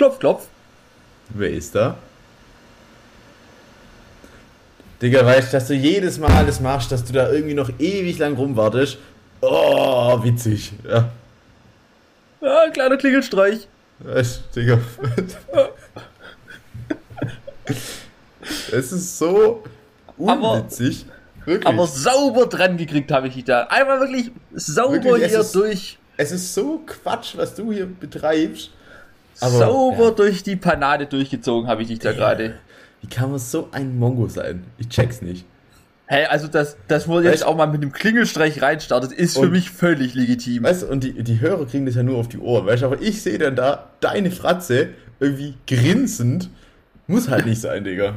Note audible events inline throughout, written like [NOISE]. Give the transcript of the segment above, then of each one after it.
Klopf, klopf. Wer ist da? Digga, weißt du, dass du jedes Mal alles machst, dass du da irgendwie noch ewig lang rumwartest? Oh, witzig. Ja. Ja, ein kleiner Klingelstreich. Weißt du, Digga. es ist so unwitzig. Wirklich. Aber sauber dran gekriegt habe ich dich da. Einmal wirklich sauber wirklich, hier ist, durch. Es ist so Quatsch, was du hier betreibst. Aber, sauber ja. durch die Panade durchgezogen habe ich dich da gerade. Wie kann man so ein Mongo sein? Ich check's nicht. Hey, also das, das wo jetzt auch mal mit dem Klingelstreich reinstartet, ist für mich völlig legitim. Weißt du, und die, die Hörer kriegen das ja nur auf die Ohren, weißt du, aber ich sehe dann da deine Fratze irgendwie grinsend. Muss halt nicht sein, Digga.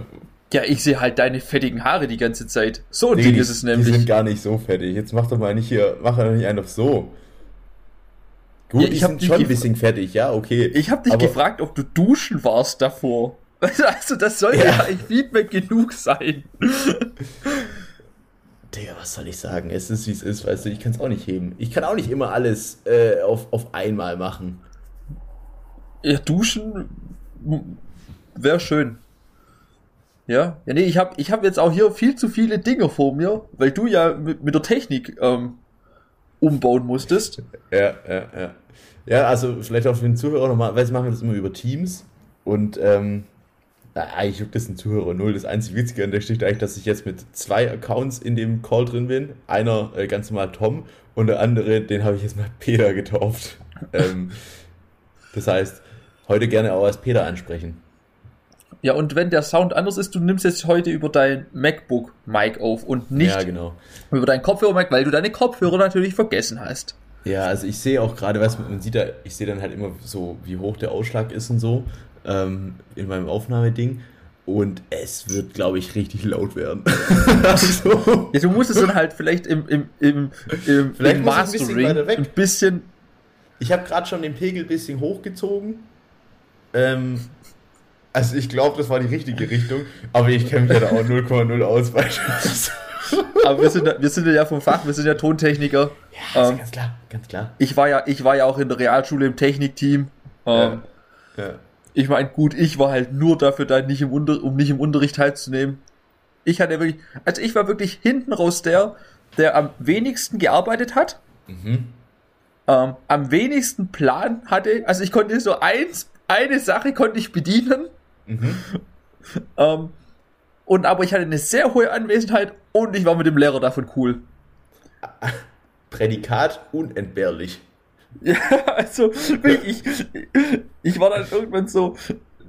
Ja, ich sehe halt deine fettigen Haare die ganze Zeit. So ein nee, Ding die, ist es nämlich. Die sind gar nicht so fettig. Jetzt mach doch mal nicht hier, mach doch nicht einen auf so. Gut, ja, ich sind schon ein bisschen fertig, ja, okay. Ich habe dich gefragt, ob du duschen warst davor. [LAUGHS] Also, das soll ja, ja Feedback genug sein. Digga, was soll ich sagen? Es ist, wie es ist, weißt du, ich kann es auch nicht heben. Ich kann auch nicht immer alles äh, auf, auf einmal machen. Ja, duschen wäre schön. Ja, ja, nee, ich habe ich hab jetzt auch hier viel zu viele Dinge vor mir, weil du ja mit, mit der Technik ähm, umbauen musstest. Ja, ja, ja. Ja, also vielleicht auch für den Zuhörer nochmal, weil machen wir das immer über Teams und ähm, eigentlich juckt das ein Zuhörer null. Das einzige Witzige an der Geschichte eigentlich, dass ich jetzt mit zwei Accounts in dem Call drin bin. Einer äh, ganz normal Tom und der andere, den habe ich jetzt mal [LAUGHS] Peter getauft. ähm, das heißt, heute gerne auch als Peter ansprechen. Ja, und wenn der Sound anders ist, du nimmst jetzt heute über dein MacBook-Mic auf und nicht ja, genau. über dein Kopfhörer-Mic, weil du deine Kopfhörer natürlich vergessen hast. Ja, also ich sehe auch gerade, was man sieht da, ich sehe dann halt immer so, wie hoch der Ausschlag ist und so ähm, in meinem Aufnahmeding. Und es wird, glaube ich, richtig laut werden. [LAUGHS] also. ja, du musst es dann halt vielleicht im, im, im, im, vielleicht im Mastering ein bisschen, ein bisschen Ich habe gerade schon den Pegel ein bisschen hochgezogen. Ähm, also ich glaube, das war die richtige Richtung, aber ich kenne mich ja da auch 0,0 aus. aber wir sind, wir sind ja vom Fach, wir sind ja Tontechniker. Ja, ähm, ganz klar, ganz klar. Ich war ja, ich war ja auch in der Realschule im Technikteam. Ähm, ja. ja ich meine, gut, ich war halt nur dafür da, nicht im Unter um nicht im Unterricht teilzunehmen. Ich hatte wirklich, also ich war wirklich hinten raus der, der am wenigsten gearbeitet hat, mhm. ähm, am wenigsten Plan hatte. Also ich konnte so eins, eine Sache konnte ich bedienen. Mhm. [LAUGHS] ähm, und aber ich hatte eine sehr hohe Anwesenheit und ich war mit dem Lehrer davon cool. [LAUGHS] Prädikat unentbehrlich. Ja, [LAUGHS] also ich, ich war dann irgendwann so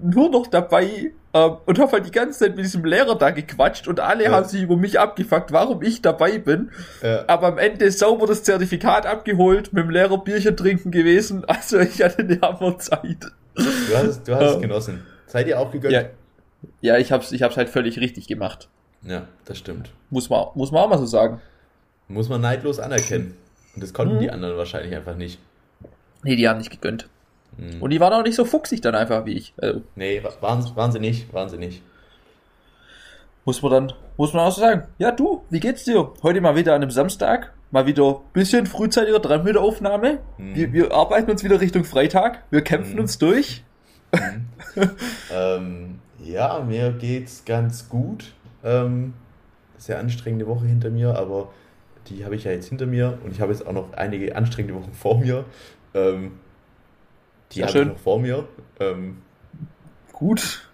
nur noch dabei ähm, und habe halt die ganze Zeit mit diesem Lehrer da gequatscht und alle ja. haben sich über mich abgefuckt, warum ich dabei bin. Ja. Aber am Ende sauber das Zertifikat abgeholt, mit dem Lehrer Bierchen trinken gewesen. Also ich hatte eine Hammerzeit. Du hast, du hast es ähm, genossen. Seid ihr auch gegönnt? Ja, ja ich hab's, ich hab's halt völlig richtig gemacht. Ja, das stimmt. Muss man, muss man auch mal so sagen. Muss man neidlos anerkennen. Und das konnten mhm. die anderen wahrscheinlich einfach nicht. Nee, die haben nicht gegönnt. Mhm. Und die waren auch nicht so fuchsig dann einfach wie ich. Also, nee, waren, waren sie nicht, waren sie nicht. Muss man dann, muss man auch so sagen. Ja, du, wie geht's dir? Heute mal wieder an einem Samstag. Mal wieder bisschen frühzeitiger dran mit der Aufnahme. Mhm. Wir, wir, arbeiten uns wieder Richtung Freitag. Wir kämpfen mhm. uns durch. [LAUGHS] Ähm, ja, mir geht's ganz gut. Ähm, sehr anstrengende Woche hinter mir, aber die habe ich ja jetzt hinter mir und ich habe jetzt auch noch einige anstrengende Wochen vor mir. Ähm, die habe ich noch vor mir. Ähm, gut.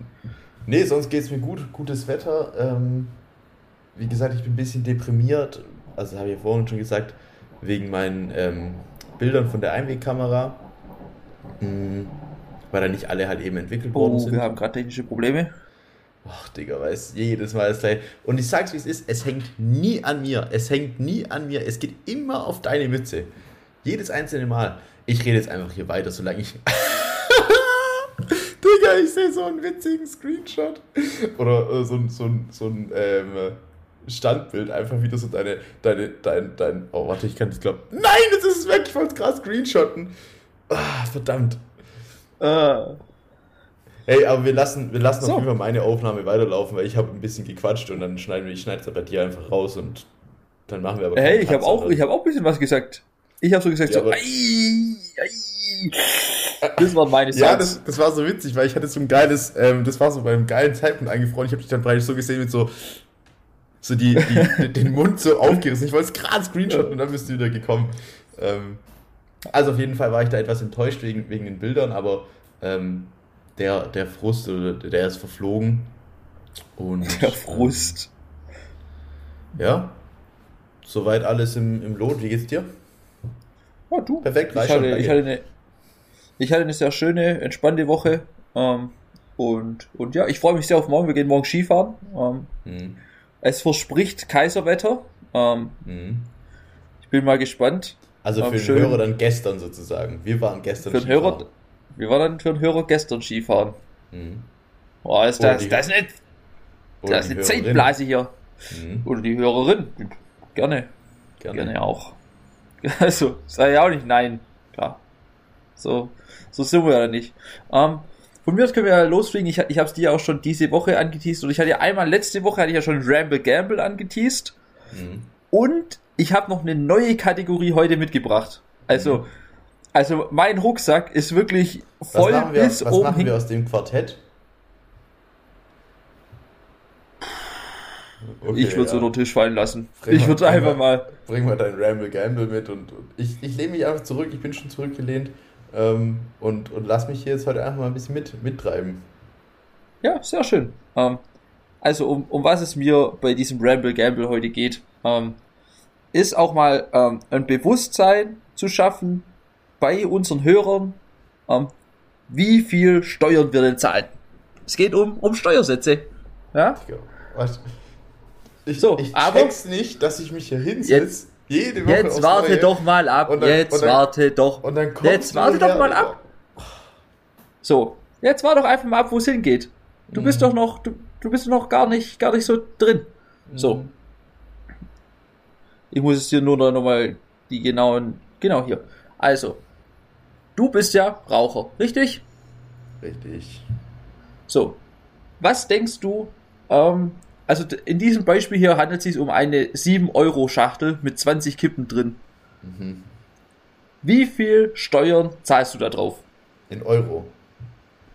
Nee, sonst geht es mir gut. Gutes Wetter. Ähm, wie gesagt, ich bin ein bisschen deprimiert. Also habe ich ja vorhin schon gesagt, wegen meinen ähm, Bildern von der Einwegkamera. Mhm, weil da nicht alle halt eben entwickelt worden oh, sind. Wir haben gerade technische Probleme. Ach, Digga, weiß jedes Mal das gleich. Und ich sag's wie es ist, es hängt nie an mir. Es hängt nie an mir. Es geht immer auf deine Mütze. Jedes einzelne Mal. Ich rede jetzt einfach hier weiter, solange ich. [LAUGHS] Digga, ich sehe so einen witzigen Screenshot. Oder äh, so, so, so ein ähm, Standbild, einfach wieder so deine, deine, dein, dein. Oh, warte, ich kann das glauben. Nein, das ist weg, ich wollte gerade screenshotten. Ah, verdammt. Ah. Hey, aber wir lassen, wir lassen so. auf jeden Fall meine Aufnahme weiterlaufen, weil ich habe ein bisschen gequatscht und dann schneiden wir, ich schneide es bei dir einfach raus und dann machen wir aber. Hey, ich habe auch, ich hab auch ein bisschen was gesagt. Ich habe so gesagt, ja, so, ei, Das waren meine Songs. Ja, das, das war so witzig, weil ich hatte so ein geiles, ähm, das war so beim geilen Zeitpunkt eingefroren. Ich habe dich dann bereits so gesehen mit so, so die, die [LAUGHS] den Mund so aufgerissen. Ich wollte es gerade screenshotten und dann bist du wieder gekommen. Ähm, also auf jeden Fall war ich da etwas enttäuscht wegen, wegen den Bildern, aber ähm, der, der Frust, der ist verflogen. Und, der Frust. Ähm, ja. Soweit alles im, im Lot. Wie geht's dir? Ja, du. Perfekt, ich hatte, ich, hatte eine, ich hatte eine sehr schöne, entspannte Woche. Ähm, und, und ja, ich freue mich sehr auf morgen. Wir gehen morgen Skifahren. Ähm, mhm. Es verspricht Kaiserwetter. Ähm, mhm. Ich bin mal gespannt. Also für den Hörer dann gestern sozusagen. Wir waren gestern für den Skifahren. Hörer, wir waren dann für den Hörer gestern Skifahren. Mhm. Boah, ist das, das ist nicht. Das ist eine Zeitblase hier. Mhm. Oder die Hörerin. Gerne. Gerne. Gerne auch. [LAUGHS] Also, sei ja auch nicht nein. Klar. So, so sind wir ja nicht. Ähm, von mir aus können wir ja losfliegen. Ich, ich habe es dir auch schon diese Woche angeteased und ich hatte ja einmal letzte Woche hatte ich ja schon Ramble Gamble angeteased. Mhm. Und ich habe noch eine neue Kategorie heute mitgebracht. Also, also mein Rucksack ist wirklich voll was wir, bis was oben. Was machen wir aus dem Quartett? Okay, ich würde es ja. unter den Tisch fallen lassen. Bring ich würde einfach mal. Bring mal dein Ramble Gamble mit und, und ich, ich lehne mich einfach zurück. Ich bin schon zurückgelehnt ähm, und, und lass mich hier jetzt heute einfach mal ein bisschen mit, mittreiben. Ja, sehr schön. Ähm, also, um, um was es mir bei diesem Ramble Gamble heute geht, ähm, ist auch mal ähm, ein Bewusstsein zu schaffen bei unseren Hörern, ähm, wie viel Steuern wir denn zahlen. Es geht um, um Steuersätze. Ja? Ich, so, ich aber check's nicht, dass ich mich hier hinsetze. Jede Woche jetzt warte doch mal ab. Dann, jetzt dann, warte doch. jetzt warte doch mal ab. So, jetzt warte doch einfach mal ab, wo es hingeht. Du mhm. bist doch noch, du, du bist noch gar nicht, gar nicht so drin. So. Mhm. Ich muss es dir nur noch mal die genauen, genau hier. Also, du bist ja Raucher, richtig? Richtig. So, was denkst du, ähm, also in diesem Beispiel hier handelt es sich um eine 7-Euro-Schachtel mit 20 Kippen drin. Mhm. Wie viel Steuern zahlst du da drauf? In Euro.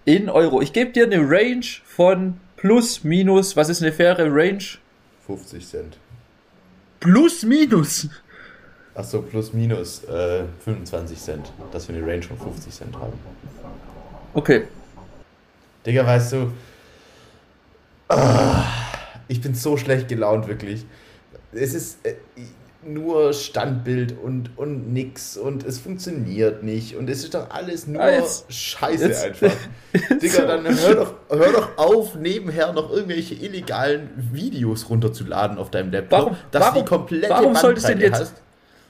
In Euro. Ich gebe dir eine Range von plus, minus. Was ist eine faire Range? 50 Cent. Plus, minus? Achso, plus, minus äh, 25 Cent. Dass wir eine Range von 50 Cent haben. Okay. Digga, weißt du. Ah, ich bin so schlecht gelaunt, wirklich. Es ist äh, nur Standbild und, und nix und es funktioniert nicht und es ist doch alles nur ah, jetzt, Scheiße jetzt, einfach. [LAUGHS] Digga, dann hör doch, hör doch auf, nebenher noch irgendwelche illegalen Videos runterzuladen auf deinem Laptop, warum, dass warum, die komplette warum solltest denn jetzt, hast.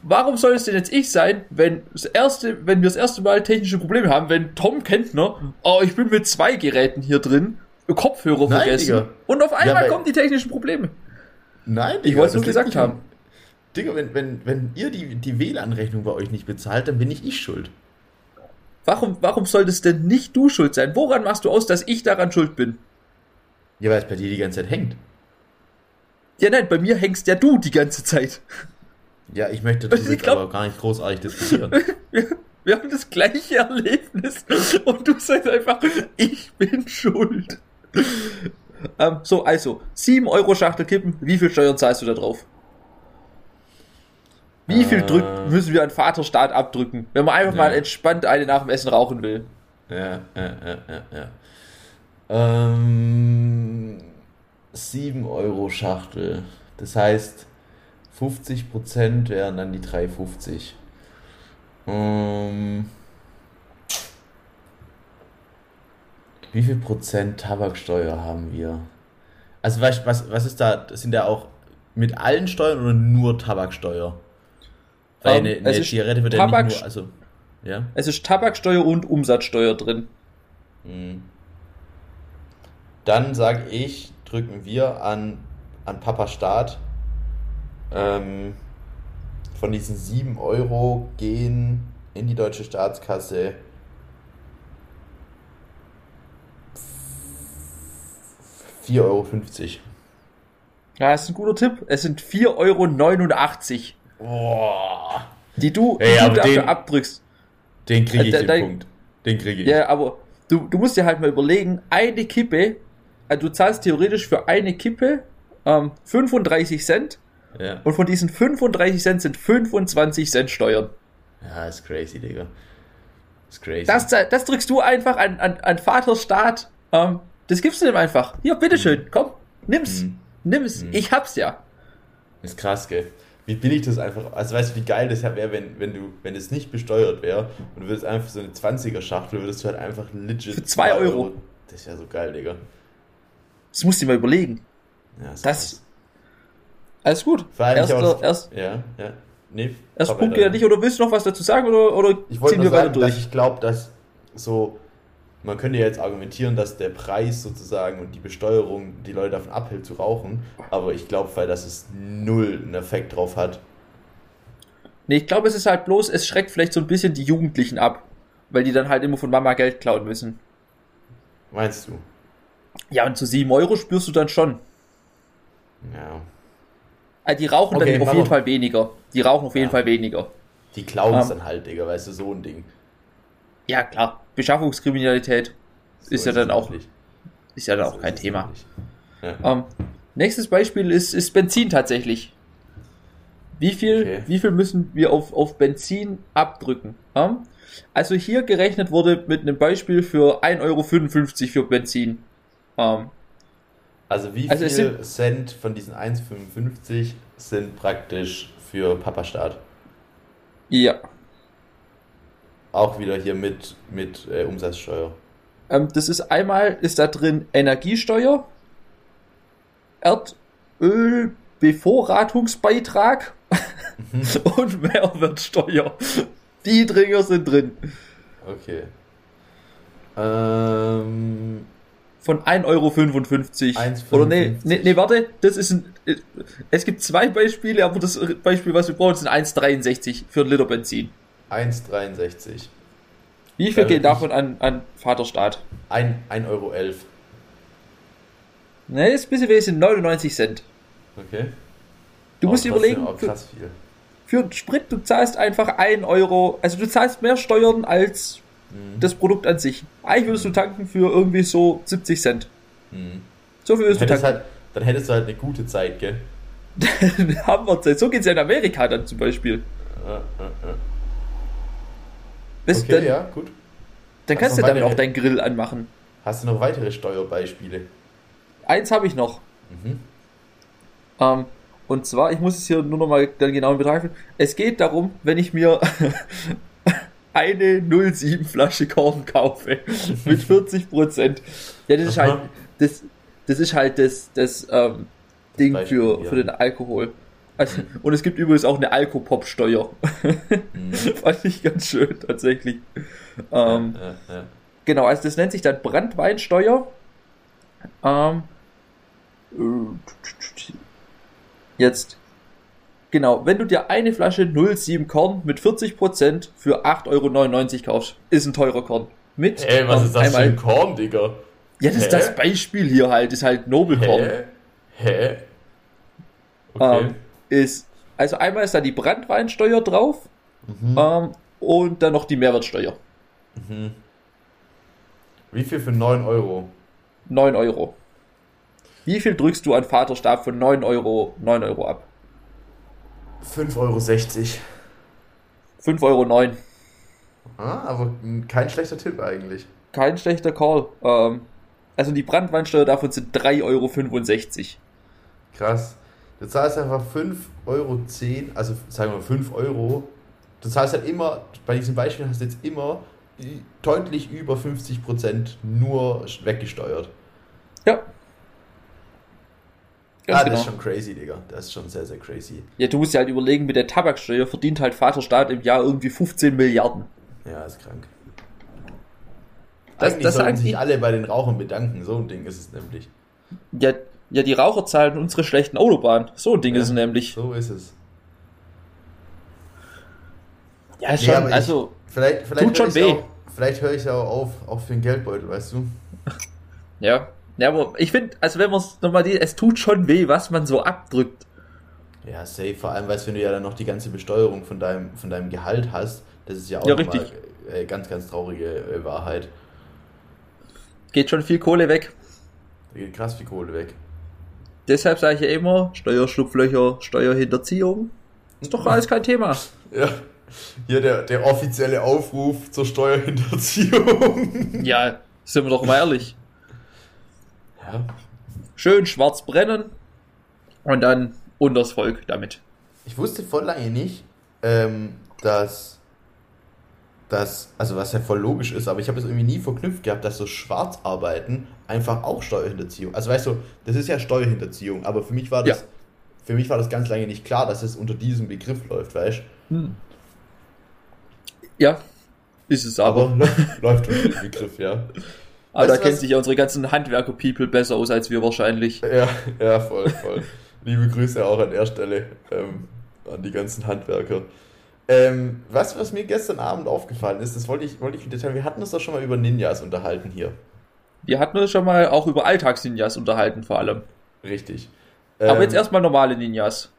Warum soll es denn jetzt ich sein, wenn das erste, wenn wir das erste Mal technische Probleme haben, wenn Tom Kentner, oh, ich bin mit zwei Geräten hier drin Kopfhörer Nein, vergessen. Digga. Und auf einmal ja, kommen die technischen Probleme. Nein, Digga, Ich wollte es nur gesagt haben. Digga, wenn, wenn, wenn ihr die, die WLAN-Rechnung bei euch nicht bezahlt, dann bin ich ich schuld. Warum, warum soll das denn nicht du schuld sein? Woran machst du aus, dass ich daran schuld bin? Ja, weil es bei dir die ganze Zeit hängt. Ja, nein, bei mir hängst ja du die ganze Zeit. Ja, ich möchte das jetzt glaub, aber gar nicht großartig diskutieren. [LAUGHS] Wir haben das gleiche Erlebnis und du sagst einfach, ich bin schuld. Ähm, so, also, 7 Euro Schachtel kippen, wie viel Steuern zahlst du da drauf? Wie viel äh, drück, müssen wir an Vaterstaat abdrücken, wenn man einfach ja. mal entspannt eine nach dem Essen rauchen will? Ja, ja, ja, ja, ja. Ähm, 7 Euro Schachtel. Das heißt, 50% wären dann die 3,50. Ähm, wie viel Prozent Tabaksteuer haben wir? Also was, was, was ist da, sind da auch mit allen Steuern oder nur Tabaksteuer? Weil um, ähm, eine, eine Zigarette wird Tabak, ja nicht nur, also, ja? Es ist Tabaksteuer und Umsatzsteuer drin. Hm. Dann sage ich, drücken wir an, an Papa Staat. Ähm, von diesen 7 Euro gehen in die deutsche Staatskasse 4,50 Euro. Ja, das ist ein guter Tipp. Es sind 4,89 Euro. Boah. Die du, die ja, du dafür den, abdrückst. Den kriege ich äh, den Punkt. Den kriege ich. Ja, aber du, du musst dir halt mal überlegen, eine Kippe, also du zahlst theoretisch für eine Kippe ähm, 35 Cent ja. und von diesen 35 Cent sind 25 Cent Steuern. Ja, ist crazy, Digga. Ist crazy. Das, das drückst du einfach an, an, an Vaterstaat. Ähm, das gibst du dem einfach. Hier, bitteschön, mhm. komm, nimm's. Mhm. Nimm's. Mhm. Ich hab's ja. Ist krass, gell? Wie billig das einfach. Also weißt du, wie geil das wäre, wenn, wenn du, wenn es nicht besteuert wäre und du würdest einfach so eine 20er-Schachtel, würdest du halt einfach legit. Für 2 Euro. Euro. Das wäre so geil, Digga. Das musst du dir mal überlegen. Ja, das. das alles gut. Vor allem erst, erst, ja, ja. Nee, erst Punkt ja nicht, oder willst du noch was dazu sagen, oder, oder ich ziehen wir weiter durch? ich glaube, dass so man könnte jetzt argumentieren, dass der Preis sozusagen und die Besteuerung die Leute davon abhält zu rauchen, aber ich glaube, weil das es null einen Effekt drauf hat. Nee, ich glaube, es ist halt bloß, es schreckt vielleicht so ein bisschen die Jugendlichen ab, weil die dann halt immer von Mama Geld klauen müssen. Meinst du? Ja, und zu 7 Euro spürst du dann schon. Ja. Also die rauchen okay, dann auf jeden Fall weniger. Die rauchen auf jeden ja. Fall weniger. Die klauen es um, dann halt, Digga, weißt du, so ein Ding. Ja, klar. Beschaffungskriminalität so ist ja dann auch ist ja dann auch kein Thema. Ja. Ähm, nächstes Beispiel ist, ist Benzin tatsächlich. Wie viel, okay. wie viel müssen wir auf, auf Benzin abdrücken? Ähm, also hier gerechnet wurde mit einem Beispiel für 1,55 Euro für Benzin. Ähm, also wie also viel Cent von diesen 1,55 sind praktisch für Papastaat? Ja. Auch wieder hier mit, mit äh, Umsatzsteuer. Ähm, das ist einmal, ist da drin Energiesteuer, Erdölbevorratungsbeitrag mhm. [LAUGHS] und Mehrwertsteuer. Die Dinger sind drin. Okay. Ähm, Von 1,55 Euro. 1,55. Oder nee, nee, nee, warte, das ist ein. Es gibt zwei Beispiele, aber das Beispiel, was wir brauchen, sind 1,63 für ein Liter Benzin. 1,63. Wie viel geht davon an, an Vaterstaat? 1,11 Euro. Ne, ist ein bisschen wenig, sind 99 Cent. Okay. Du musst dir überlegen, für, für Sprit, du zahlst einfach 1 Euro, also du zahlst mehr Steuern als mhm. das Produkt an sich. Eigentlich würdest du tanken für irgendwie so 70 Cent. Mhm. So viel würdest du tanken. Halt, dann hättest du halt eine gute Zeit, gell? [LAUGHS] haben wir Zeit. So geht es ja in Amerika dann zum Beispiel. Ja, ja, ja. Bis okay, dann, ja, gut. Dann kannst du damit auch deinen Grill anmachen. Hast du noch weitere Steuerbeispiele? Eins habe ich noch. Mhm. Ähm, und zwar, ich muss es hier nur noch mal dann genau betrachten. Es geht darum, wenn ich mir [LAUGHS] eine 07 Flasche Korn kaufe [LAUGHS] mit 40 Prozent. Ja, das ist halt, das, das ist halt das, das ähm, Ding Beispiel, für, ja. für den Alkohol. Also, und es gibt übrigens auch eine Alkopop-Steuer. Mhm. [LAUGHS] Fand ich ganz schön, tatsächlich. Ähm, ja, ja. Genau, also das nennt sich dann Brandweinsteuer. Ähm, jetzt, genau, wenn du dir eine Flasche 07 Korn mit 40% für 8,99 Euro kaufst, ist ein teurer Korn. Mit, Ey, was ist das für ein Korn, Digga? Ja, das Hä? ist das Beispiel hier halt, ist halt Nobelkorn. Hä? Hä? Okay. Ähm, ist, also einmal ist da die Brandweinsteuer drauf mhm. ähm, und dann noch die Mehrwertsteuer. Mhm. Wie viel für 9 Euro? 9 Euro. Wie viel drückst du an Vaterstab von 9 Euro, 9 Euro ab? 5,60 Euro. 5,09 Euro. 9. Ah, aber kein schlechter Tipp eigentlich. Kein schlechter Call. Ähm, also die Brandweinsteuer davon sind 3,65 Euro. Krass. Du zahlst einfach 5,10 Euro, also sagen wir 5 Euro. Du zahlst halt immer, bei diesem Beispiel hast du jetzt immer deutlich über 50% nur weggesteuert. Ja. Ganz ah, genau. das ist schon crazy, Digga. Das ist schon sehr, sehr crazy. Ja, du musst ja halt überlegen, mit der Tabaksteuer verdient halt Vaterstaat im Jahr irgendwie 15 Milliarden. Ja, ist krank. Das, Eigentlich das sollten sich alle bei den Rauchern bedanken. So ein Ding ist es nämlich. Ja, ja, die Raucher zahlen unsere schlechten Autobahnen. So ein Ding ja, ist es nämlich. So ist es. Ja, schon, nee, also. Ich, vielleicht, vielleicht tut schon weh. Auch, vielleicht höre ich ja auch auf, auch für den Geldbeutel, weißt du? Ja. Ja, aber ich finde, also wenn man es nochmal, es tut schon weh, was man so abdrückt. Ja, safe, vor allem, weil wenn du ja dann noch die ganze Besteuerung von deinem, von deinem Gehalt hast, das ist ja auch ja, richtig. äh, ganz, ganz traurige äh, Wahrheit. Geht schon viel Kohle weg. Da geht krass viel Kohle weg. Deshalb sage ich ja immer, Steuerschlupflöcher, Steuerhinterziehung. Ist doch alles kein Thema. [LAUGHS] Ja. Hier der, der offizielle Aufruf zur Steuerhinterziehung. [LAUGHS] Ja, sind wir doch mal ehrlich. Ja. Schön schwarz brennen und dann unters Volk damit. Ich wusste voll lange nicht, ähm, dass das, also was ja voll logisch ist, aber ich habe es irgendwie nie verknüpft gehabt, dass so Schwarzarbeiten einfach auch Steuerhinterziehung. Also weißt du, das ist ja Steuerhinterziehung, aber für mich war das, ja. für mich war das ganz lange nicht klar, dass es unter diesem Begriff läuft, weißt du? Hm. Ja, ist es aber. aber [LAUGHS] läuft unter dem Begriff, ja. Aber da kennen sich ja unsere ganzen Handwerker-People besser aus als wir wahrscheinlich. Ja, ja, voll, voll. Liebe Grüße auch an der Stelle ähm, an die ganzen Handwerker. Ähm, was, was mir gestern Abend aufgefallen ist, das wollte ich, wollte ich wieder teilen. Wir hatten uns doch schon mal über Ninjas unterhalten hier. Wir hatten uns schon mal auch über Alltags-Ninjas unterhalten, vor allem. Richtig. Aber ähm, jetzt erstmal normale Ninjas.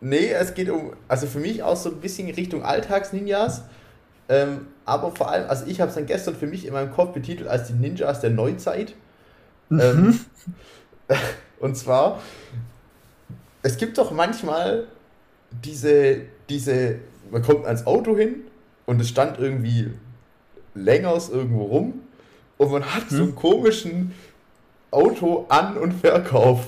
Nee, es geht um, also für mich auch so ein bisschen in Richtung Alltags-Ninjas. Ähm, aber vor allem, also ich habe es dann gestern für mich in meinem Kopf betitelt als die Ninjas der Neuzeit. Mhm. Ähm, [LAUGHS] und zwar, es gibt doch manchmal diese, diese, man kommt ans Auto hin und es stand irgendwie längers irgendwo rum und man hat hm. so einen komischen Auto-An- und Verkauf.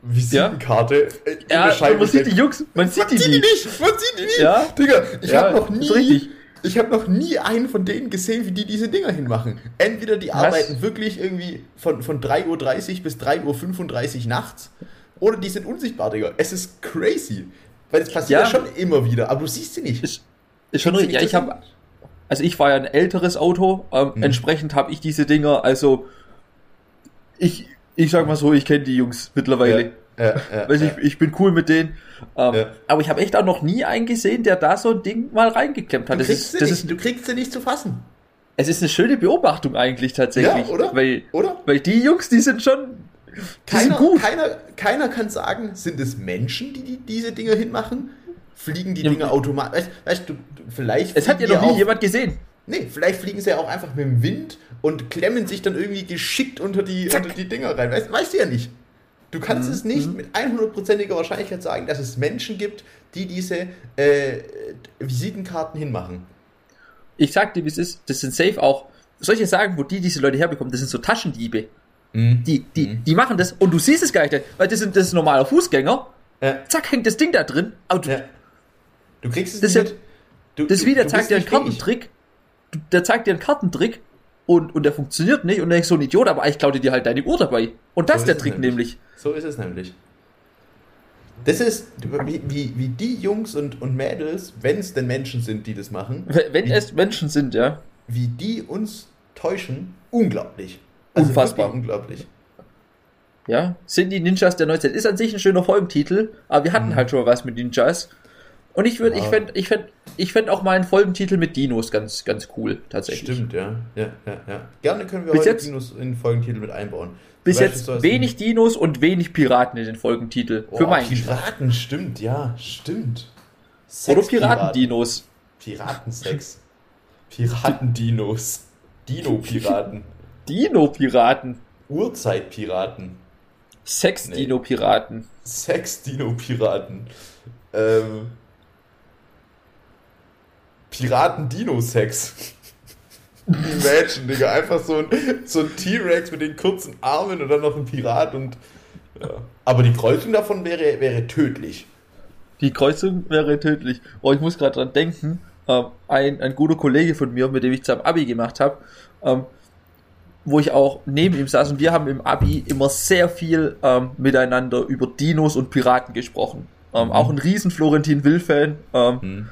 Visitenkarte. Ja, ja man sieht die Jungs, man sieht, man die, sieht die, nicht. Man sieht die nicht. Ja? Digga, ich ja, habe noch nie, ich habe noch nie einen von denen gesehen, wie die diese Dinger hinmachen. Entweder die Was? arbeiten wirklich irgendwie von, von 3.30 Uhr bis 3.35 Uhr nachts oder die sind unsichtbar, Digga. Es ist crazy. Weil es passiert ja. ja. schon immer wieder, aber du siehst sie nicht. Ist, ist schon richtig. Ja, ich habe, also ich war ja ein älteres Auto, ähm, mhm. entsprechend habe ich diese Dinger, also ich, ich sag mal so, ich kenne die Jungs mittlerweile. Ja, ja, [LAUGHS] Weiß ich, ich bin cool mit denen. Ähm, aber ich habe echt auch noch nie einen gesehen, der da so ein Ding mal reingeklemmt hat. Du kriegst, ist, das nicht, ist, du kriegst sie nicht zu fassen. Es ist eine schöne Beobachtung eigentlich tatsächlich. Ja, oder? Weil, oder? weil die Jungs, die sind schon keiner. Keiner, keiner kann sagen, sind es Menschen, die, die diese Dinger hinmachen? Fliegen die ja, Dinger automatisch? Weißt, weißt, du, vielleicht. Es hat ja noch nie jemand gesehen. Nee, vielleicht fliegen sie ja auch einfach mit dem Wind und klemmen sich dann irgendwie geschickt unter die, unter die Dinger rein. Weißt, weißt du ja nicht. Du kannst mhm. es nicht mhm. mit 100%iger Wahrscheinlichkeit sagen, dass es Menschen gibt, die diese äh, Visitenkarten hinmachen. Ich sag dir, wie es ist, das sind safe auch solche Sagen, wo die diese Leute herbekommen, das sind so Taschendiebe. Mhm. Die, die, mhm. die machen das und du siehst es gar nicht, weil das, sind, das ist ein normaler Fußgänger. Ja. Zack, hängt das Ding da drin. Aber du, ja. du kriegst es das nicht. Du, das ist wie, der zeigt dir einen Kartentrick. Der zeigt dir einen Kartentrick und, und der funktioniert nicht und du denkst so ein Idiot, aber ich klaue dir halt deine Uhr dabei. Und das so ist der Trick nämlich. nämlich. So ist es nämlich. Das ist, wie, wie, wie die Jungs und, und Mädels, wenn es denn Menschen sind, die das machen. Wenn wie, es Menschen sind, ja. Wie die uns täuschen, unglaublich. Also Unfassbar. Unglaublich. Ja, sind die Ninjas der Neuzeit. Ist an sich ein schöner Folgentitel, aber wir hatten mhm. halt schon mal was mit Ninjas. Und ich würde, ja. ich fände, ich fände, ich fände auch mal einen Folgentitel mit Dinos ganz, ganz cool, tatsächlich. Stimmt, ja. Ja, ja, ja. Gerne können wir Bis heute jetzt, Dinos in den Folgentitel mit einbauen. Bis jetzt wenig Dinos und wenig Piraten in den Folgentitel. Oh, für meinen Piraten, stimmt, ja, stimmt. Sex Oder Piratendinos. Piratensex. Piratendinos. Dino-Piraten. Dino-Piraten. Urzeitpiraten. Sex-Dino-Piraten. Sex-Dino-Piraten. Ähm. Piraten-Dino-Sex. [LAUGHS] Imagine, Digga. Einfach so ein, so ein T-Rex mit den kurzen Armen und dann noch ein Pirat und. Ja. Aber die Kreuzung davon wäre, wäre tödlich. Die Kreuzung wäre tödlich. Oh, ich muss gerade dran denken. Ähm, ein, ein guter Kollege von mir, mit dem ich zusammen Abi gemacht habe, ähm, wo ich auch neben ihm saß und wir haben im Abi immer sehr viel ähm, miteinander über Dinos und Piraten gesprochen. Ähm, mhm. Auch ein riesen Florentin Will-Fan. Ähm, mhm.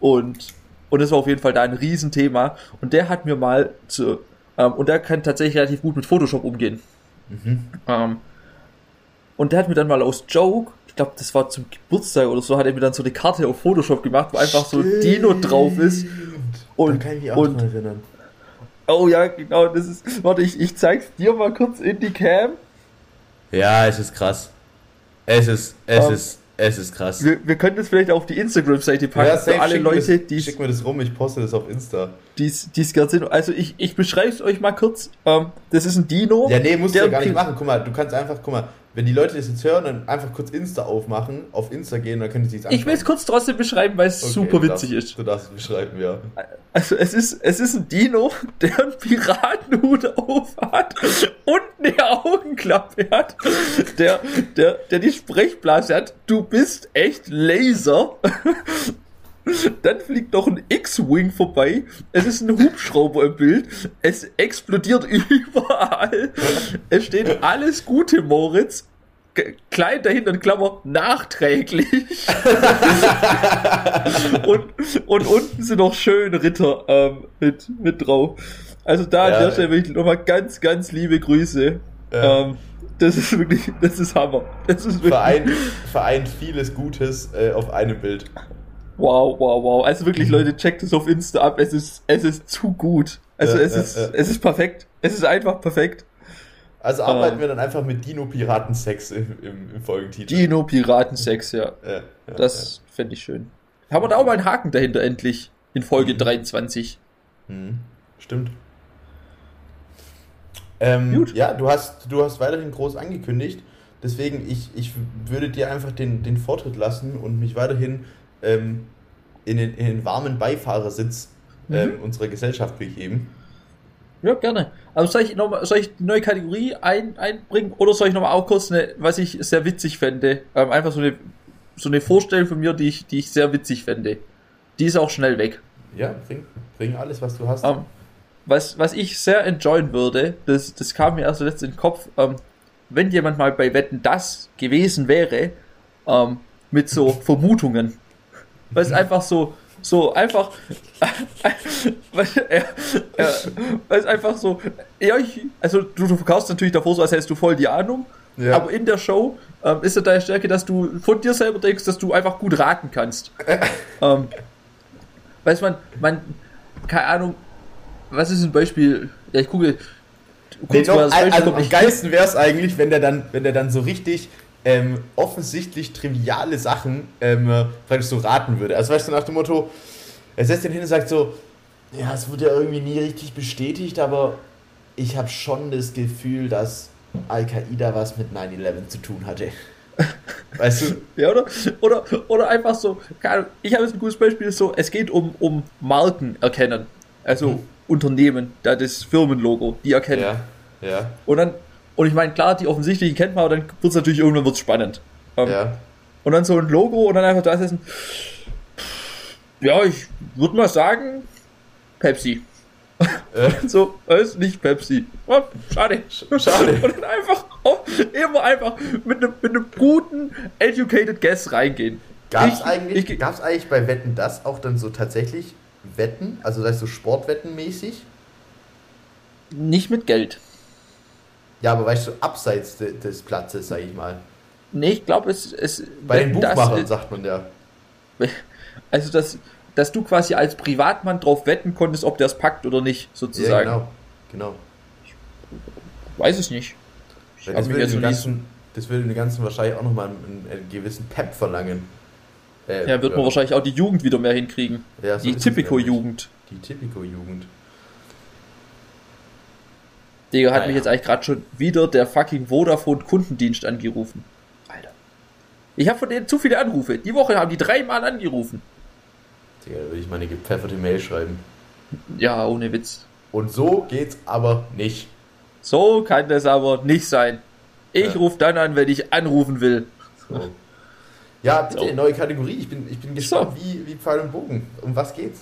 Und, und das war auf jeden Fall da ein Riesenthema. Und der hat mir mal zu, ähm, und der kann tatsächlich relativ gut mit Photoshop umgehen. Mhm. Ähm, und der hat mir dann mal aus Joke, ich glaube, das war zum Geburtstag oder so, hat er mir dann so eine Karte auf Photoshop gemacht, wo einfach Stimmt. so Dino drauf ist. Und, und, erinnern. Oh ja, genau, das ist. Warte, ich, ich zeig's dir mal kurz in die Cam. Ja, es ist krass. Es ist, es um, ähm. ist, Es ist krass. Wir, wir können das vielleicht auf die Instagram-Seite packen ja, für alle Leute, die. Schick mir das rum, ich poste das auf Insta. Die es gerade sind. Also ich, ich beschreibe es euch mal kurz. Ähm, das ist ein Dino. Ja, nee, musst du ja gar nicht machen. Guck mal, du kannst einfach, guck mal, wenn die Leute das jetzt hören, dann einfach kurz Insta aufmachen, auf Insta gehen, dann können sie es Ich will es kurz trotzdem beschreiben, weil es okay, super witzig darfst, ist. Du darfst es beschreiben, ja. Also es ist, es ist ein Dino, der einen Piratenhut auf hat und eine Augenklappe hat, der, der, der die Sprechblase hat. Du bist echt Laser. [LAUGHS] Dann fliegt noch ein X-Wing vorbei. Es ist ein Hubschrauber im Bild. Es explodiert [LAUGHS] überall. Es steht alles Gute, Moritz. Klein dahinter in Klammer nachträglich. [LAUGHS] und, und unten sind noch schöne Ritter ähm, mit, mit drauf. Also da an der Stelle will ich nochmal ganz, ganz liebe Grüße. Ja. Ähm, das ist wirklich, das ist Hammer. Das ist wirklich vereint, vereint vieles Gutes äh, auf einem Bild. Wow, wow, wow. Also wirklich, mhm. Leute, checkt es auf Insta ab. Es ist, es ist zu gut. Also ja, es ja, ist, ja. es ist perfekt. Es ist einfach perfekt. Also arbeiten ähm, wir dann einfach mit Dino Piratensex im, im, im Folgentitel. Dino Piratensex, ja. ja, das ja. fände ich schön. Haben wir da auch mal einen Haken dahinter endlich in Folge mhm. 23. Mhm. Stimmt. Ähm, Gut. Ja, du hast, du hast weiterhin groß angekündigt. Deswegen, ich, ich würde dir einfach den, den Vortritt lassen und mich weiterhin ähm, in, den, in den warmen Beifahrersitz ähm, mhm. unserer Gesellschaft begeben. Ja, gerne. Also soll ich, noch, soll ich die neue Kategorie ein, einbringen oder soll ich nochmal auch kurz eine, was ich sehr witzig fände, ähm, einfach so eine, so eine Vorstellung von mir, die ich, die ich sehr witzig fände. Die ist auch schnell weg. Ja, bring, bring alles, was du hast. Ähm, was, was ich sehr enjoyen würde, das, das kam mir erst letztens in den Kopf, ähm, wenn jemand mal bei Wetten das gewesen wäre, ähm, mit so Vermutungen weil es einfach so, so einfach, [LAUGHS] weil, weil es einfach so, ja, ich, also du, du verkaufst natürlich davor so, als hättest du voll die Ahnung, ja. aber in der Show ähm, ist es deine Stärke, dass du von dir selber denkst, dass du einfach gut raten kannst. [LAUGHS] ähm, weiß man, man, keine Ahnung, was ist ein Beispiel? Ja, ich gucke. Kurz nee, doch, also am geilsten wäre es eigentlich, wenn der dann, wenn der dann so richtig ähm, offensichtlich triviale Sachen ähm, praktisch so raten würde. Also weißt du, nach dem Motto, er setzt den hin und sagt so, ja, es wurde ja irgendwie nie richtig bestätigt, aber ich habe schon das Gefühl, dass Al-Qaida was mit 9-11 zu tun hatte. [LAUGHS] Weißt du? Ja, oder? Oder, oder einfach so, ich habe jetzt ein gutes Beispiel, so, es geht um, um Marken erkennen. Also hm. Unternehmen, da das Firmenlogo, die erkennen. Ja, ja. Und dann und ich meine, klar, die offensichtlichen kennt man, aber dann wird es natürlich irgendwann wird's spannend. Ähm, ja. Und dann so ein Logo und dann einfach da ist ja, ich würde mal sagen, Pepsi. Äh. [LAUGHS] so, ist nicht Pepsi. Oh, schade. Schade. Und dann einfach oh, immer einfach mit einem, mit einem guten Educated Guess reingehen. Gab es eigentlich, eigentlich bei Wetten das auch dann so tatsächlich Wetten? Also das heißt so Sportwetten mäßig? Nicht mit Geld. Ja, aber weißt du, abseits de, des Platzes, sag ich mal. Nee, ich glaube, es, es. Bei den Buchmachern das, sagt man ja. [LAUGHS] Also, dass, dass du quasi als Privatmann drauf wetten konntest, ob der es packt oder nicht, sozusagen. Ja, genau. genau. Ich weiß es nicht. Ich das, würde den ganzen, das würde den Ganzen wahrscheinlich auch nochmal einen, einen gewissen Pep verlangen. Äh, ja, wird man wahrscheinlich auch die Jugend wieder mehr hinkriegen. Ja, so die Typico-Jugend. Die Typico-Jugend. Digga, hat naja. mich jetzt eigentlich gerade schon wieder der fucking Vodafone-Kundendienst angerufen. Alter. Ich habe von denen zu viele Anrufe. Die Woche haben die dreimal angerufen. Digga, da will ich meine gepfefferte Mail schreiben. Ja, ohne Witz. Und so geht's aber nicht. So kann das aber nicht sein. Ich ja. rufe dann an, wenn ich anrufen will. So. Ja, bitte, so. neue Kategorie. Ich bin, ich bin gespannt, so. wie, wie Pfeil und Bogen. Um was geht's?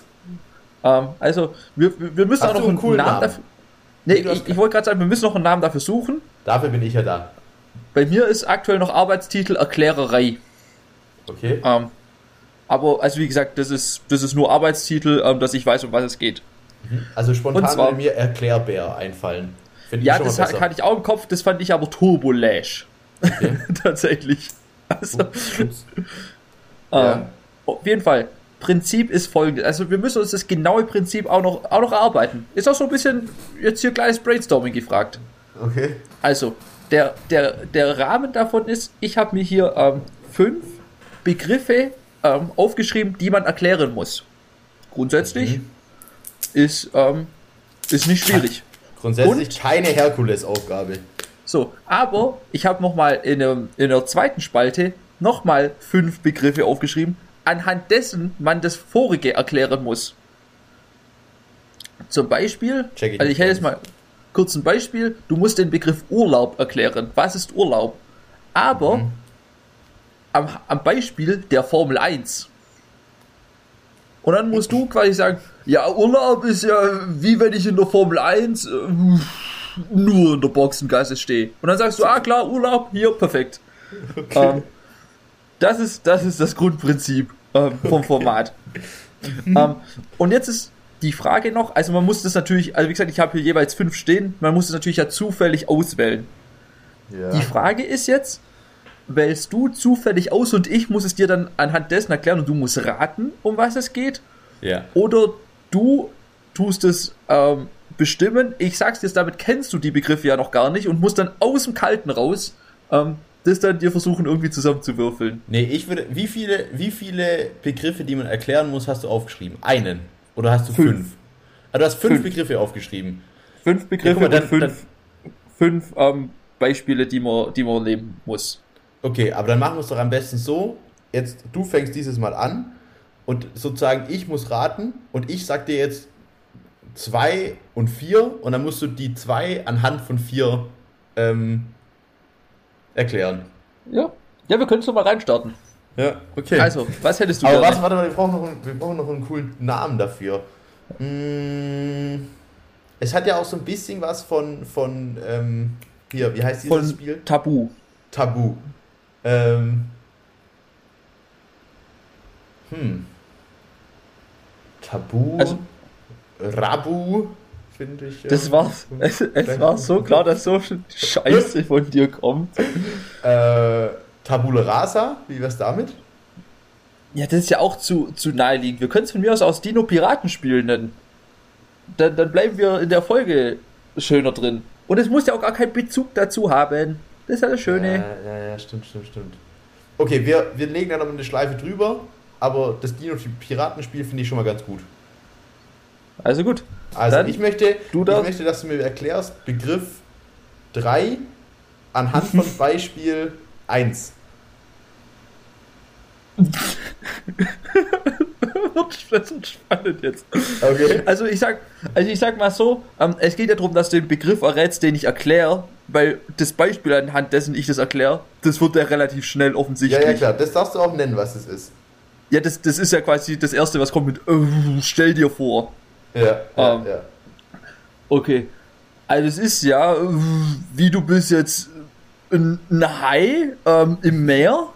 Ähm, also, wir, wir müssen Hast auch noch einen, einen Namen, Namen dafür. Nee, ich, ich wollte gerade sagen, wir müssen noch einen Namen dafür suchen. Dafür bin ich ja da. Bei mir ist aktuell noch Arbeitstitel Erklärerei. Okay. Ähm, aber, also wie gesagt, das ist, das ist nur Arbeitstitel, ähm, dass ich weiß, um was es geht. Mhm. Also spontan zwar, würde mir Erklärbär einfallen. Find ja, das hatte ich auch im Kopf, das fand ich aber Turbo Lash. Okay. [LAUGHS] Tatsächlich. Also, ups. [LAUGHS] Ja. Ähm, auf jeden Fall. Prinzip ist folgendes. Also wir müssen uns das genaue Prinzip auch noch, auch noch erarbeiten. Ist auch so ein bisschen jetzt hier kleines Brainstorming gefragt. Okay. Also, der, der, der Rahmen davon ist, ich habe mir hier ähm, fünf Begriffe ähm, aufgeschrieben, die man erklären muss. Grundsätzlich mhm. ist, ähm, ist nicht schwierig. Grundsätzlich Und, keine Herkulesaufgabe. So, aber ich habe nochmal in, in der zweiten Spalte nochmal fünf Begriffe aufgeschrieben, anhand dessen man das vorige erklären muss. Zum Beispiel, ich also ich hätte jetzt mal kurz ein Beispiel, du musst den Begriff Urlaub erklären. Was ist Urlaub? Aber mhm. am, am Beispiel der Formel 1. Und dann musst du quasi sagen, ja, Urlaub ist ja wie wenn ich in der Formel 1 äh, nur in der Boxengasse stehe. Und dann sagst du, ah klar, Urlaub, hier, perfekt. Okay. Ähm, das, ist, das ist das Grundprinzip ähm, vom Format. ähm, und jetzt ist die Frage noch, also man muss das natürlich, also wie gesagt, ich habe hier jeweils fünf stehen, man muss es natürlich ja zufällig auswählen. Ja. Die Frage ist jetzt, wählst du zufällig aus und ich muss es dir dann anhand dessen erklären und du musst raten, um was es geht? Ja. Oder du tust es ähm, bestimmen, ich sag's dir, damit kennst du die Begriffe ja noch gar nicht und musst dann aus dem Kalten raus ähm, das dann dir versuchen irgendwie zusammenzuwürfeln. Nee, ich würde, wie viele, wie viele Begriffe, die man erklären muss, hast du aufgeschrieben? Einen? Oder hast du fünf? fünf? Ah, du hast fünf, fünf, Begriffe aufgeschrieben. Fünf Begriffe ja, mal, dann, und fünf, dann, fünf ähm, Beispiele, die man, die man nehmen muss. Okay, aber dann machen wir es doch am besten so. Jetzt, du fängst dieses Mal an und sozusagen ich muss raten und ich sag dir jetzt zwei und vier und dann musst du die zwei anhand von vier ähm, erklären. Ja. Ja, wir können es doch mal reinstarten. Ja, okay. Also, was hättest du Aber was, warte mal, wir brauchen, noch einen, wir brauchen noch einen coolen Namen dafür. Hm, es hat ja auch so ein bisschen was von, von ähm, hier, wie heißt dieses von Spiel? Tabu. Tabu. Ähm, hm. Tabu. Also, Rabu, finde ich. Das war, es, es war so klar, dass so viel Scheiße von dir kommt. Äh, Tabula Rasa, wie wär's damit? Ja, das ist ja auch zu, zu naheliegend. Wir können es von mir aus aus Dino Piratenspiel nennen. Dann, dann bleiben wir in der Folge schöner drin. Und es muss ja auch gar keinen Bezug dazu haben. Das ist ja das Schöne. Ja, ja, ja, stimmt, stimmt, stimmt. Okay, wir, wir legen da noch eine Schleife drüber, aber das Dino Piratenspiel finde ich schon mal ganz gut. Also gut. Also Dann ich möchte, du ich möchte, dass du mir erklärst, Begriff 3 anhand von [LAUGHS] Beispiel 1. das [LAUGHS] wird spannend jetzt. Okay. Also ich sag, also ich sag mal so, ähm, es geht ja darum, dass du den Begriff errätst, den ich erkläre, weil das Beispiel anhand dessen ich das erkläre, das wird ja relativ schnell offensichtlich. Ja, ja, klar, das darfst du auch nennen, was es ist. Ja, das, das ist ja quasi das Erste, was kommt mit, oh, stell dir vor. Ja, ähm, ja. Okay. Also es ist ja, wie du bist jetzt ein, Hai ähm, im Meer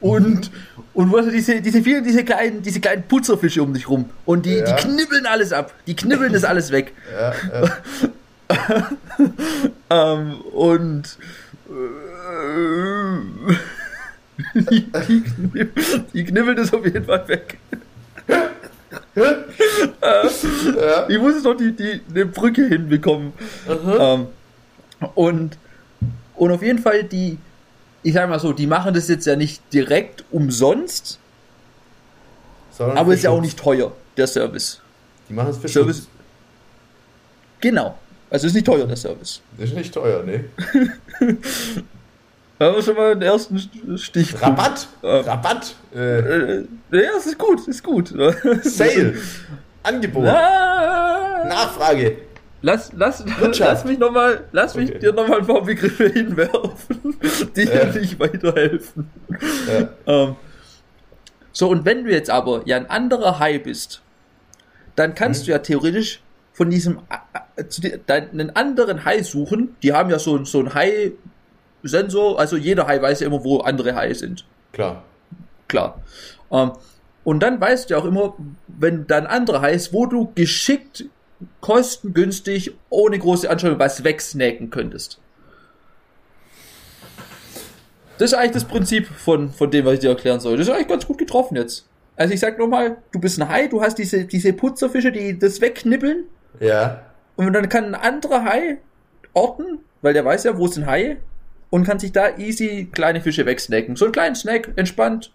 und, und was diese, diese vielen, diese kleinen, diese kleinen Putzerfische um dich rum. Und die, ja. die knibbeln alles ab. Die knibbeln das alles weg. Ja, ja. [LAUGHS] ähm, und äh, [LAUGHS] die, die, die knibbeln das auf jeden Fall weg. [LAUGHS] ja. [LAUGHS] Ich muss noch die, die, eine Brücke hinbekommen. Ähm, und, und auf jeden Fall die, ich sag mal so, die machen das jetzt ja nicht direkt umsonst, Sondern aber ist ja auch nicht teuer, der Service. Die machen es für Service. Schutz. Genau. Also ist nicht teuer, der Service. Ist nicht teuer, ne? [LAUGHS] haben wir schon mal den ersten Stich. Rabatt! Rabatt! Äh. äh. Ja, es ist gut, ist gut. [LAUGHS] Sale! Angebot! Ah. Nachfrage! Lass, lass, lass mich noch mal, lass mich okay. dir nochmal ein paar Begriffe hinwerfen, [LAUGHS] die dir nicht weiterhelfen. Ja. Ähm, so, und wenn du jetzt aber ja ein anderer Hai bist, dann kannst mhm. du ja theoretisch von diesem äh, äh einen anderen Hai suchen. Die haben ja so, so ein Hai Sensor, also jeder Hai weiß ja immer, wo andere Haie sind. Klar. Klar. Ähm, und dann weißt du ja auch immer, wenn dann andere Hai ist, wo du geschickt, kostengünstig, ohne große Anstrengung was wegsnacken könntest. Das ist eigentlich das Prinzip von, von dem, was ich dir erklären soll. Das ist eigentlich ganz gut getroffen jetzt. Also ich sag nochmal, du bist ein Hai, du hast diese, diese Putzerfische, die das wegknippeln. Ja. Und dann kann ein anderer Hai orten, weil der weiß ja, wo sind Haie und kann sich da easy kleine Fische wegsnacken. So einen kleinen Snack, entspannt.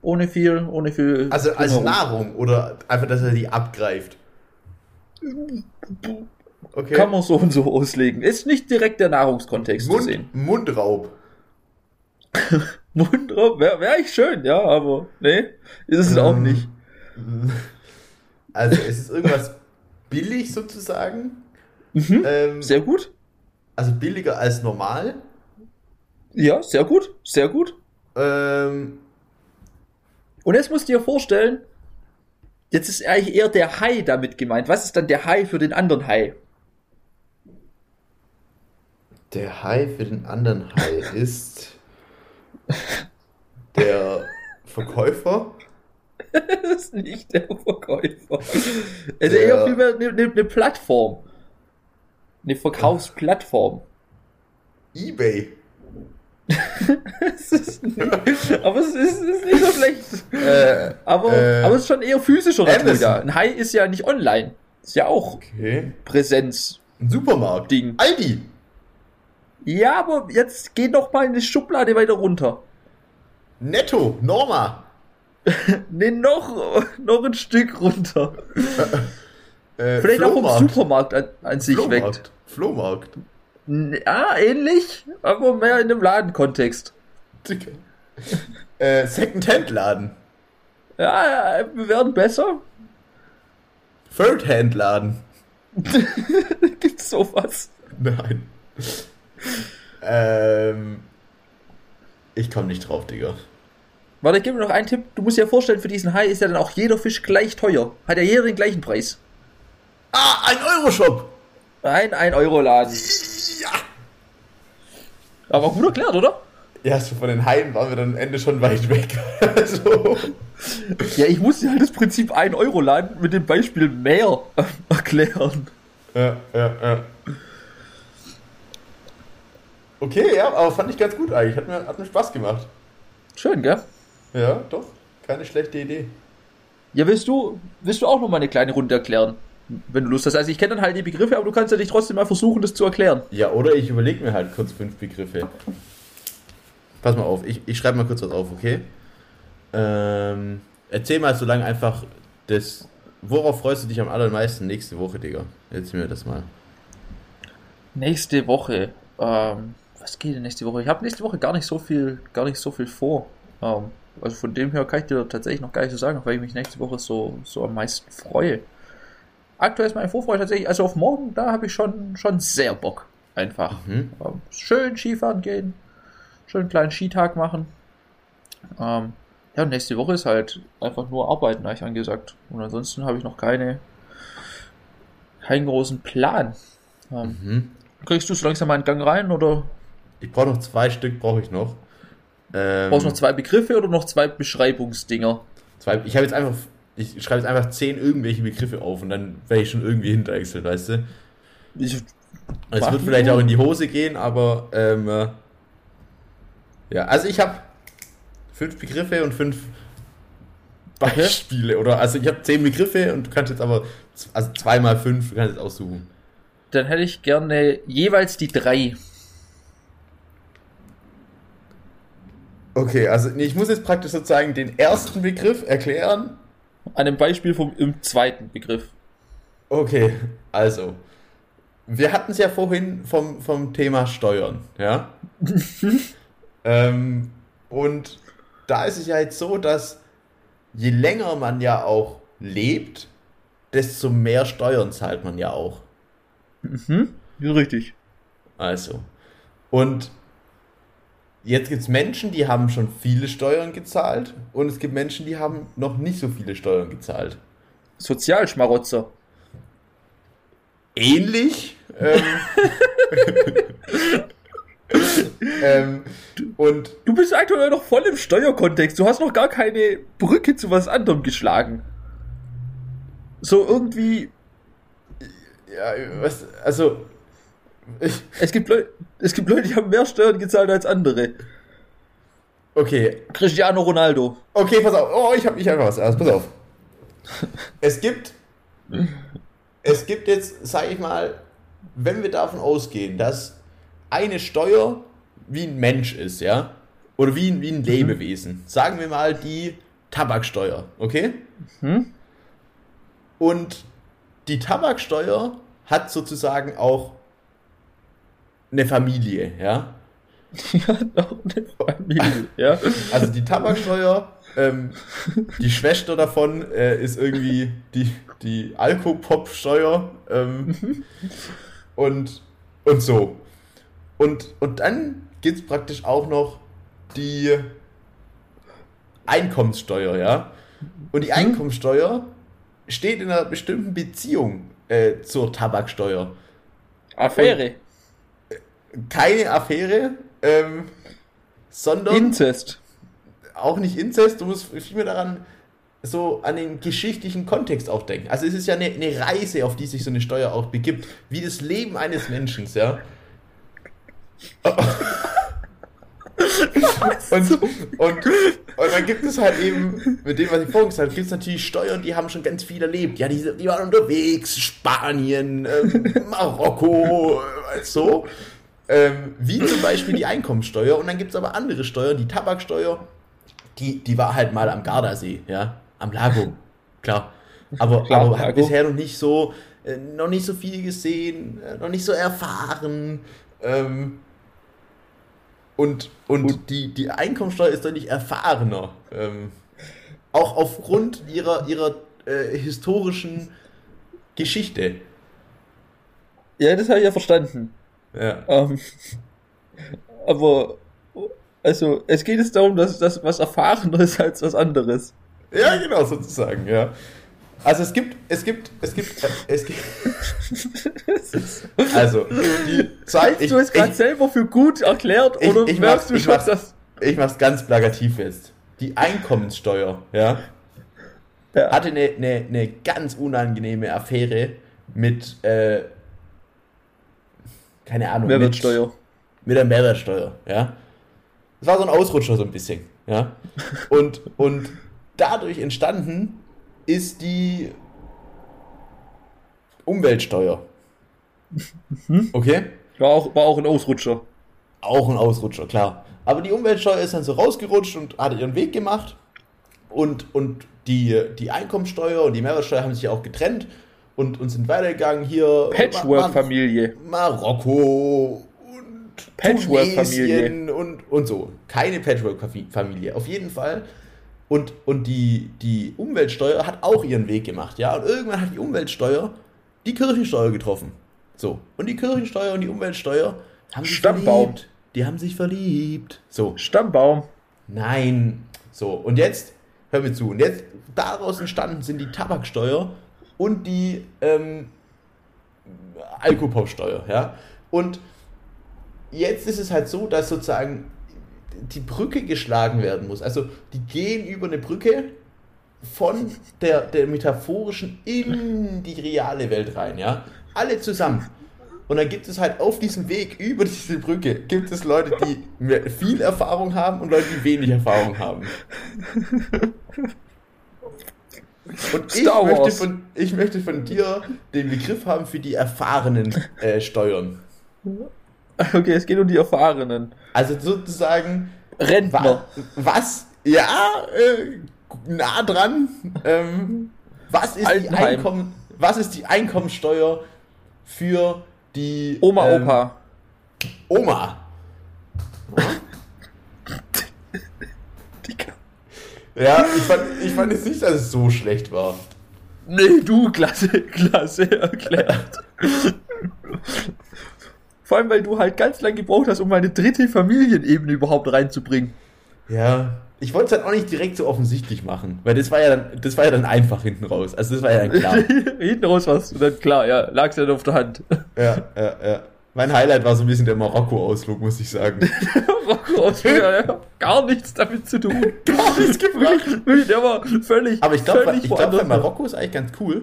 ohne viel, ohne viel. Also als drumherum. Nahrung oder einfach, dass er die abgreift? Okay. Kann man so und so auslegen. Ist nicht direkt der Nahrungskontext Mund, zu sehen. Mundraub. [LAUGHS] Mundraub wäre wär ich schön, ja, aber nee, ist es ähm, auch nicht. [LAUGHS] Also es ist irgendwas billig sozusagen. Mhm, ähm, sehr gut. Also billiger als normal. Ja, sehr gut, sehr gut. Ähm, Und jetzt musst du dir vorstellen, jetzt ist eigentlich eher der Hai damit gemeint. Was ist dann der Hai für den anderen Hai? Der Hai für den anderen Hai [LAUGHS] ist der Verkäufer. [LAUGHS] das ist nicht der Verkäufer. Es ist eher vielmehr eine, eine, eine Plattform. Eine Verkaufsplattform. Ebay. Es nicht, aber es ist, ist, nicht so schlecht. Äh, aber, äh, aber es ist schon eher physischer Natur. Ein Hai ist ja nicht online. Ist ja auch okay. Präsenz. Ein Supermarkt. Ding. Aldi. Ja, aber jetzt geh doch mal in die Schublade weiter runter. Netto, Norma. [LAUGHS] ne, noch, noch ein Stück runter. Äh, Vielleicht Flohmarkt. auch vom Supermarkt an, an sich Flohmarkt. weg. Flohmarkt. Ja, ähnlich, aber mehr in dem Ladenkontext. äh, Second-Hand-Laden. Ja, ja, wir werden besser. Third-Hand-Laden. [LAUGHS] Gibt's sowas? Nein. ähm, ich komme nicht drauf, Digga. Warte, ich gebe mir noch einen Tipp. Du musst dir vorstellen, für diesen Hai ist ja dann auch jeder Fisch gleich teuer. Hat ja jeder den gleichen Preis. Ah, ein Euro-Shop. Ein 1-Euro-Laden. Ja. Aber gut erklärt, oder? Ja, so von den Haien waren wir dann am Ende schon weit weg. [LAUGHS] so. Ja, ich musste halt das Prinzip 1-Euro-Laden mit dem Beispiel mehr [LAUGHS] erklären. Ja, ja, ja. Okay, ja, aber fand ich ganz gut eigentlich. Hat mir, hat mir Spaß gemacht. Schön, gell? Ja, doch. Keine schlechte Idee. Ja, willst du, willst du auch noch mal eine kleine Runde erklären? Wenn du Lust hast. Also ich kenne dann halt die Begriffe, aber du kannst ja dich trotzdem mal versuchen, das zu erklären. Ja, oder ich überlege mir halt kurz fünf Begriffe. Pass mal auf, ich, ich schreibe mal kurz was auf, okay? Ähm, erzähl mal so lange einfach das. Worauf freust du dich am allermeisten nächste Woche, Digga? Erzähl mir das mal. Nächste Woche. Ähm, was geht denn nächste Woche? Ich habe nächste Woche gar nicht so viel, gar nicht so viel vor. Ähm, also von dem her kann ich dir tatsächlich noch gar nicht so sagen, weil ich mich nächste Woche so, so am meisten freue. Aktuell ist meine Vorfreude tatsächlich, also auf morgen, da habe ich schon, schon sehr Bock. Einfach. Mhm. Ähm, schön Skifahren gehen, schön einen kleinen Skitag machen. Ähm, ja, nächste Woche ist halt einfach nur Arbeiten, eigentlich angesagt. Und ansonsten habe ich noch keine, keinen großen Plan. Ähm, mhm. Kriegst du so langsam mal einen Gang rein oder ich brauche noch zwei Stück, brauche ich noch. Ähm, Brauchst du noch zwei Begriffe oder noch zwei Beschreibungsdinger? Zwei, ich habe jetzt einfach, ich schreibe jetzt einfach zehn irgendwelche Begriffe auf und dann werde ich schon irgendwie hinterwechseln, weißt du? Ich, es wird vielleicht auch in die Hose gehen, aber ähm, äh, ja, also ich habe fünf Begriffe und fünf Beispiele. Oder also ich habe zehn Begriffe und du kannst jetzt aber also zweimal fünf, du kannst jetzt aussuchen. Dann hätte ich gerne jeweils die drei. Okay, also ich muss jetzt praktisch sozusagen den ersten Begriff erklären. An einem Beispiel vom im zweiten Begriff. Okay, also. Wir hatten es ja vorhin vom, vom Thema Steuern, ja? [LAUGHS] ähm, und da ist es ja jetzt so, dass je länger man ja auch lebt, desto mehr Steuern zahlt man ja auch. Mhm, richtig. Also. Und Jetzt gibt es Menschen, die haben schon viele Steuern gezahlt und es gibt Menschen, die haben noch nicht so viele Steuern gezahlt. Sozialschmarotzer. Ähnlich. Ähm, [LAUGHS] ähm, und du bist aktuell noch voll im Steuerkontext. Du hast noch gar keine Brücke zu was anderem geschlagen. So irgendwie. Ja, was, also es, gibt Leute, es gibt Leute, die haben mehr Steuern gezahlt als andere. Okay. Cristiano Ronaldo. Okay, pass auf. Oh, ich habe ich hab was. Also, pass auf. [LAUGHS] es gibt. Es gibt jetzt, sag ich mal, wenn wir davon ausgehen, dass eine Steuer wie ein Mensch ist, ja? Oder wie, wie ein mhm. Lebewesen. Sagen wir mal, die Tabaksteuer, okay? Hm? Und die Tabaksteuer hat sozusagen auch eine Familie, ja? [LAUGHS] Ja, auch eine Familie, ja. Also die Tabaksteuer, ähm, die Schwester davon äh, ist irgendwie die, die Alkopop-Steuer ähm, und, und so. Und, und dann gibt es praktisch auch noch die Einkommenssteuer, ja. Und die mhm. Einkommenssteuer steht in einer bestimmten Beziehung äh, zur Tabaksteuer. Affäre. Und keine Affäre, ähm, sondern. Inzest. Auch nicht Inzest, du musst vielmehr daran so an den geschichtlichen Kontext auch denken. Also es ist ja eine, eine, Reise, auf die sich so eine Steuer auch begibt, wie das Leben eines Menschen, ja. [LAUGHS] und, und, und dann gibt es halt eben, mit dem, was ich vorhin gesagt habe, gibt es natürlich Steuern, die haben schon ganz viel erlebt. Ja, die, die waren unterwegs, Spanien, ähm, Marokko, äh, so. Ähm, wie zum Beispiel die Einkommensteuer. Und dann gibt es aber andere Steuern, die Tabaksteuer, die, die war halt mal am Gardasee, ja, am Lago, klar. Aber, klar, aber hat bisher noch nicht so, äh, noch nicht so viel gesehen, äh, noch nicht so erfahren. Ähm, und, und, und die, die Einkommensteuer ist deutlich erfahrener. Ähm, auch aufgrund ihrer, ihrer äh, historischen Geschichte. Ja, das habe ich ja verstanden. Ja. Ähm, [LAUGHS] aber, also, es geht jetzt darum, dass das was erfahrener ist als was anderes. Ja, genau, sozusagen, ja. Also es gibt, es gibt, es gibt, es gibt. [LAUGHS] also, die Zeit. Ich, du es gerade selber für gut erklärt ich, oder ich, merkst du ich schon mach's, das? Ich mach's ganz plakativ jetzt. Die Einkommenssteuer, ja, ja. hatte eine, eine, eine ganz unangenehme Affäre mit, äh, keine Ahnung. Mehrwertsteuer. Mit, mit der Mehrwertsteuer, ja. Das war so ein Ausrutscher so ein bisschen, ja. [LAUGHS] Und, und dadurch entstanden ist die Umweltsteuer. Mhm. Okay? War auch, war auch ein Ausrutscher. Auch ein Ausrutscher, klar. Aber die Umweltsteuer ist dann so rausgerutscht und hat ihren Weg gemacht. Und, und die, die Einkommensteuer und die Mehrwertsteuer haben sich auch getrennt und, und sind weitergegangen. Hier Patchwork-Familie. Marokko und Patchwork-Familie. Und, und so. Keine Patchwork-Familie. Auf jeden Fall und, und die, die Umweltsteuer hat auch ihren Weg gemacht, ja. Und irgendwann hat die Umweltsteuer die Kirchensteuer getroffen. So. Und die Kirchensteuer und die Umweltsteuer haben sich Stammbaum. verliebt. Die haben sich verliebt. So. Stammbaum. Nein. So. Und jetzt, hör mir zu. Und jetzt, daraus entstanden sind die Tabaksteuer und die ähm, Alkopopsteuer, ja. Und jetzt ist es halt so, dass sozusagen die Brücke geschlagen werden muss. Also die gehen über eine Brücke von der, der metaphorischen in die reale Welt rein, ja. Alle zusammen. Und dann gibt es halt auf diesem Weg über diese Brücke, gibt es Leute, die viel Erfahrung haben und Leute, die wenig Erfahrung haben. Und [LAUGHS] ich möchte, von, ich möchte von dir den Begriff haben für die erfahrenen äh, Steuern. Okay, es geht um die Erfahrenen. Also sozusagen. Rentner. Was? Ja, äh, nah dran. Ähm, was, ist die Einkommen, was ist die Einkommensteuer für die. Oma, ähm, Opa. Oma. [LAUGHS] ja, ich fand, ich fand jetzt nicht, dass es so schlecht war. Nee, du, klasse, klasse erklärt. Vor allem, weil du halt ganz lange gebraucht hast, um eine dritte Familienebene überhaupt reinzubringen. Ja, ich wollte es dann auch nicht direkt so offensichtlich machen, weil das war ja dann, das war ja dann einfach hinten raus. Also das war ja dann klar. [LAUGHS] hinten raus war es dann klar, ja, lag es ja dann auf der Hand. ja, ja, ja. Mein Highlight war so ein bisschen der Marokko-Ausflug, muss ich sagen. [LAUGHS] Marokko-Ausflug, ja, gar nichts damit zu tun. [LAUGHS] gar nichts gebracht. Der war völlig. Aber ich glaube, ich glaube, Marokko ist eigentlich ganz cool.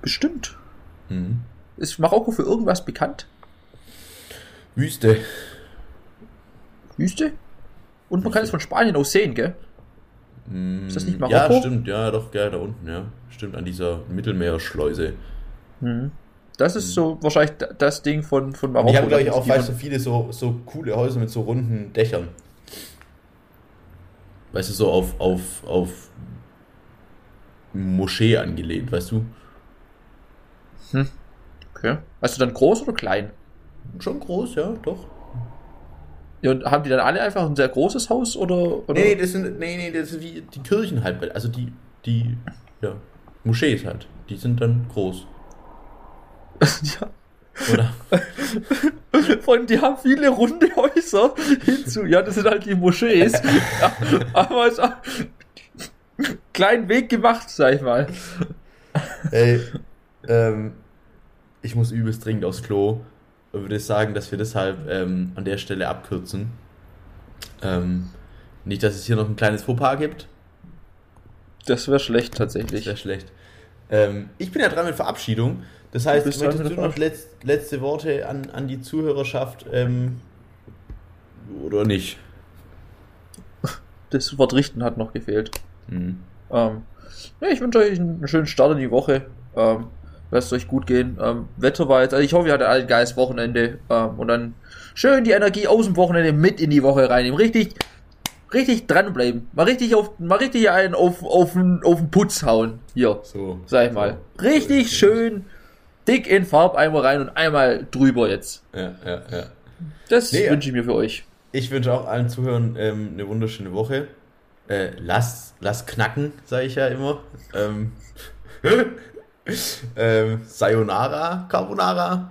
Bestimmt. Mhm. Ist Marokko für irgendwas bekannt? Wüste. Wüste? Und man kann es von Spanien aus sehen, gell? Ist das nicht mm, Marokko? Ja, stimmt, ja, doch, geil, da unten, ja. Stimmt, an dieser Mittelmeerschleuse. Hm. Das ist so wahrscheinlich das Ding von, von Marokko. Die haben, glaube ich, auch, weißt du, viele so, so coole Häuser mit so runden Dächern. Weißt du, so auf, auf, auf Moschee angelehnt, weißt du? Hm. Okay. Weißt du dann groß oder klein? Schon groß, ja, doch. Ja, und haben die dann alle einfach ein sehr großes Haus oder? oder? Nee, das sind, nee, nee, das sind wie die Kirchen halt, also die, die, ja, Moschees halt. Die sind dann groß. Ja. [LAUGHS] Oder? [LAUGHS] Von, die haben viele runde Häuser hinzu. Ja, das sind halt die Moschees. [LAUGHS] aber es hat kleinen Weg gemacht, sag ich mal. Ey, ähm, ich muss übelst dringend aufs Klo. Und würde sagen, dass wir deshalb ähm, an der Stelle abkürzen. Ähm, nicht, dass es hier noch ein kleines Fauxpas gibt. Das wäre schlecht tatsächlich. Das wäre schlecht. Ähm, ich bin ja dran mit Verabschiedung. Das heißt, möchtest du noch letzt, letzte Worte an, an die Zuhörerschaft ähm, oder nicht? Das Wort richten hat noch gefehlt. Mhm. Ähm, ja, ich wünsche euch einen schönen Start in die Woche. Ähm, Lasst euch gut gehen. Ähm, Wetter war jetzt, also ich hoffe, ihr hattet ein geiles Wochenende. Ähm, und dann schön die Energie aus dem Wochenende mit in die Woche reinnehmen. Richtig, richtig dranbleiben. Mal richtig auf, mal richtig einen auf, auf, auf den Putz hauen. Hier. So. Sag ich mal. Richtig so. schön dick in Farbeimer rein und einmal drüber jetzt. Ja, ja, ja. Das nee, wünsche ich mir für euch. Ich wünsche auch allen Zuhörern ähm, eine wunderschöne Woche. Äh, lass, lass knacken, sage ich ja immer. Ähm, [LAUGHS] ähm, Sayonara Carbonara.